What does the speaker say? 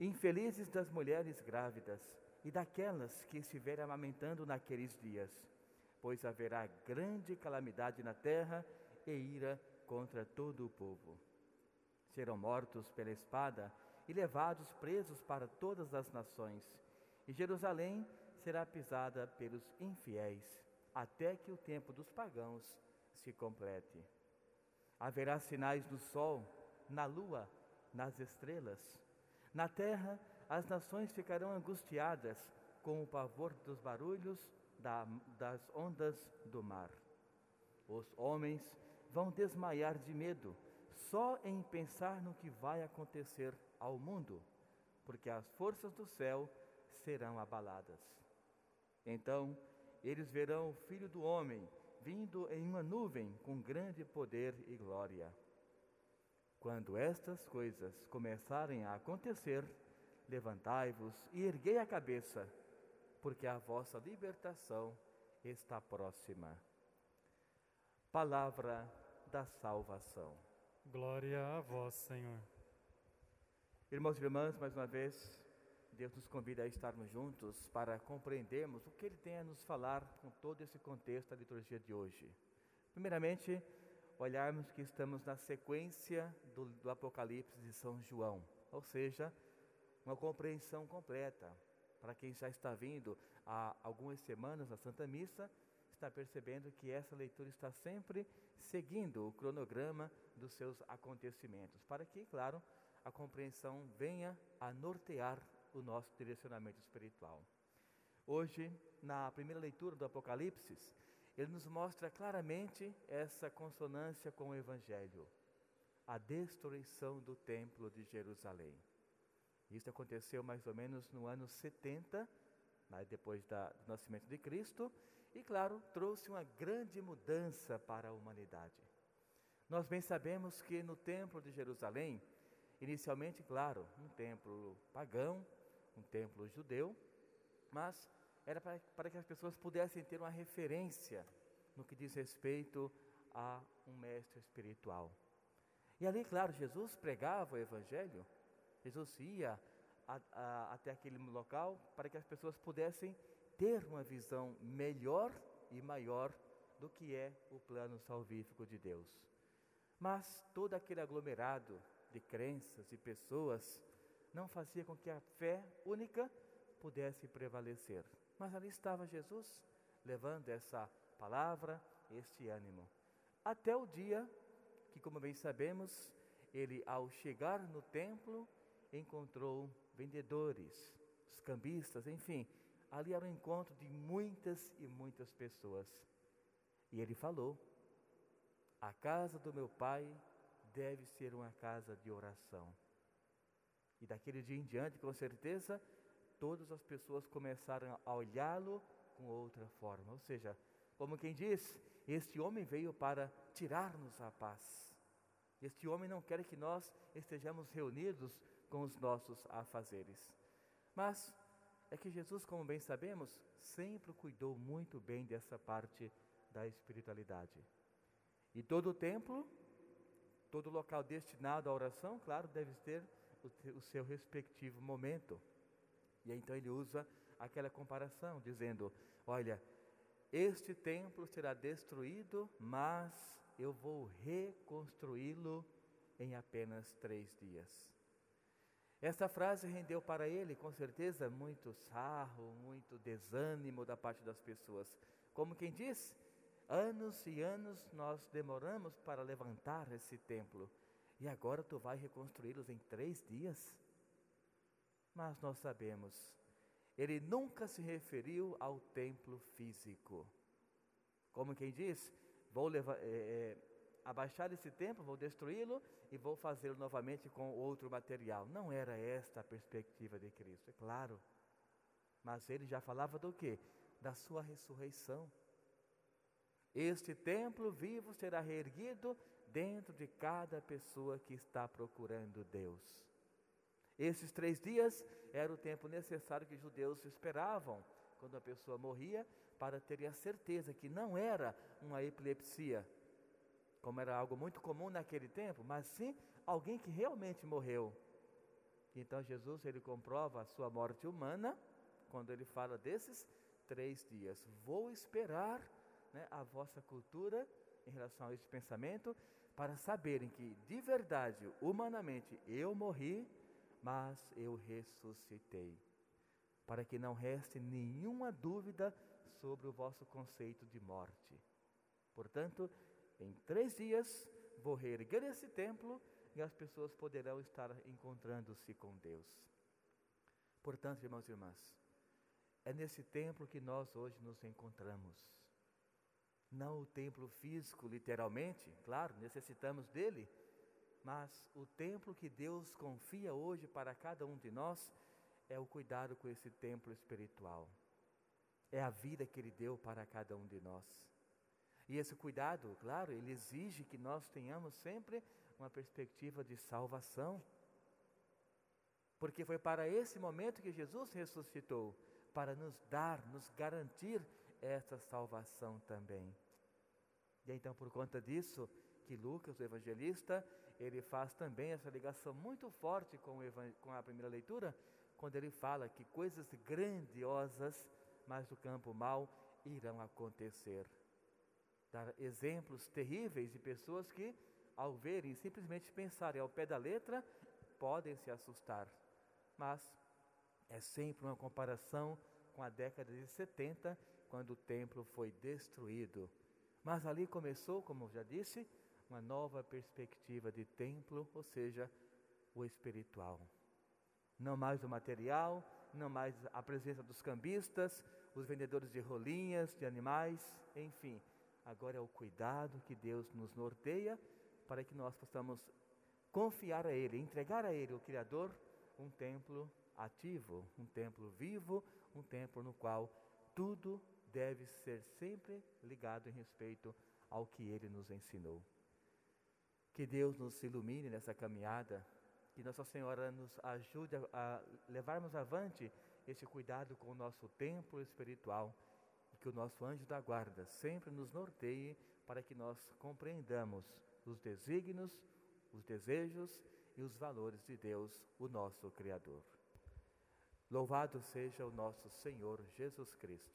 Infelizes das mulheres grávidas e daquelas que estiverem amamentando naqueles dias, pois haverá grande calamidade na terra e ira contra todo o povo. Serão mortos pela espada e levados presos para todas as nações, e Jerusalém será pisada pelos infiéis, até que o tempo dos pagãos se complete. Haverá sinais do sol, na lua, nas estrelas. Na terra, as nações ficarão angustiadas com o pavor dos barulhos da, das ondas do mar. Os homens vão desmaiar de medo só em pensar no que vai acontecer ao mundo, porque as forças do céu serão abaladas. Então eles verão o Filho do Homem vindo em uma nuvem com grande poder e glória. Quando estas coisas começarem a acontecer, levantai-vos e erguei a cabeça, porque a vossa libertação está próxima. Palavra da salvação. Glória a vós, Senhor. Irmãos e irmãs, mais uma vez, Deus nos convida a estarmos juntos para compreendermos o que Ele tem a nos falar com todo esse contexto da liturgia de hoje. Primeiramente, olharmos que estamos na sequência do, do Apocalipse de São João, ou seja, uma compreensão completa. Para quem já está vindo há algumas semanas na Santa Missa, está percebendo que essa leitura está sempre seguindo o cronograma dos seus acontecimentos, para que, claro, a compreensão venha a nortear o nosso direcionamento espiritual. Hoje, na primeira leitura do Apocalipse, ele nos mostra claramente essa consonância com o Evangelho, a destruição do Templo de Jerusalém. Isso aconteceu mais ou menos no ano 70, né, depois da, do nascimento de Cristo, e, claro, trouxe uma grande mudança para a humanidade. Nós bem sabemos que no Templo de Jerusalém, inicialmente, claro, um templo pagão, um templo judeu, mas era para, para que as pessoas pudessem ter uma referência no que diz respeito a um mestre espiritual. E ali, claro, Jesus pregava o Evangelho, Jesus ia a, a, até aquele local para que as pessoas pudessem ter uma visão melhor e maior do que é o plano salvífico de Deus. Mas todo aquele aglomerado de crenças e pessoas não fazia com que a fé única pudesse prevalecer. Mas ali estava Jesus, levando essa palavra, este ânimo. Até o dia que, como bem sabemos, ele, ao chegar no templo, encontrou vendedores, os cambistas, enfim, ali era um encontro de muitas e muitas pessoas. E ele falou: A casa do meu pai deve ser uma casa de oração. E daquele dia em diante, com certeza, todas as pessoas começaram a olhá-lo com outra forma. Ou seja, como quem diz, este homem veio para tirar-nos a paz. Este homem não quer que nós estejamos reunidos com os nossos afazeres. Mas é que Jesus, como bem sabemos, sempre cuidou muito bem dessa parte da espiritualidade. E todo o templo, todo local destinado à oração, claro, deve ter o, seu respectivo momento. E então ele usa aquela comparação, dizendo: Olha, este templo será destruído, mas eu vou reconstruí-lo em apenas três dias. Esta frase rendeu para ele, com certeza, muito sarro, muito desânimo da parte das pessoas. Como quem diz, anos e anos nós demoramos para levantar esse templo, e agora tu vai reconstruí-los em três dias? Mas nós sabemos, ele nunca se referiu ao templo físico. Como quem diz, vou levar, é, é, abaixar esse templo, vou destruí-lo e vou fazê-lo novamente com outro material. Não era esta a perspectiva de Cristo, é claro. Mas ele já falava do que? Da sua ressurreição. Este templo vivo será reerguido dentro de cada pessoa que está procurando Deus. Esses três dias era o tempo necessário que os judeus esperavam quando a pessoa morria para terem a certeza que não era uma epilepsia, como era algo muito comum naquele tempo, mas sim alguém que realmente morreu. Então Jesus ele comprova a sua morte humana quando ele fala desses três dias. Vou esperar né, a vossa cultura em relação a esse pensamento para saberem que de verdade, humanamente, eu morri, mas eu ressuscitei. Para que não reste nenhuma dúvida sobre o vosso conceito de morte. Portanto, em três dias vou reerguer esse templo e as pessoas poderão estar encontrando-se com Deus. Portanto, irmãos e irmãs, é nesse templo que nós hoje nos encontramos. Não o templo físico, literalmente, claro, necessitamos dele, mas o templo que Deus confia hoje para cada um de nós é o cuidado com esse templo espiritual. É a vida que Ele deu para cada um de nós. E esse cuidado, claro, ele exige que nós tenhamos sempre uma perspectiva de salvação. Porque foi para esse momento que Jesus ressuscitou para nos dar, nos garantir essa salvação também. E então, por conta disso, que Lucas, o evangelista, ele faz também essa ligação muito forte com, com a primeira leitura, quando ele fala que coisas grandiosas, mas do campo mal, irão acontecer. Dar exemplos terríveis de pessoas que, ao verem, simplesmente pensarem ao pé da letra, podem se assustar. Mas é sempre uma comparação com a década de 70, quando o templo foi destruído. Mas ali começou, como já disse, uma nova perspectiva de templo, ou seja, o espiritual. Não mais o material, não mais a presença dos cambistas, os vendedores de rolinhas, de animais, enfim. Agora é o cuidado que Deus nos norteia para que nós possamos confiar a Ele, entregar a Ele, o Criador, um templo ativo, um templo vivo, um templo no qual tudo deve ser sempre ligado em respeito ao que ele nos ensinou. Que Deus nos ilumine nessa caminhada, que Nossa Senhora nos ajude a, levarmos avante esse cuidado com o nosso templo espiritual e que o nosso anjo da guarda sempre nos norteie para que nós compreendamos os desígnios, os desejos e os valores de Deus, o nosso Criador. Louvado seja o nosso Senhor Jesus Cristo.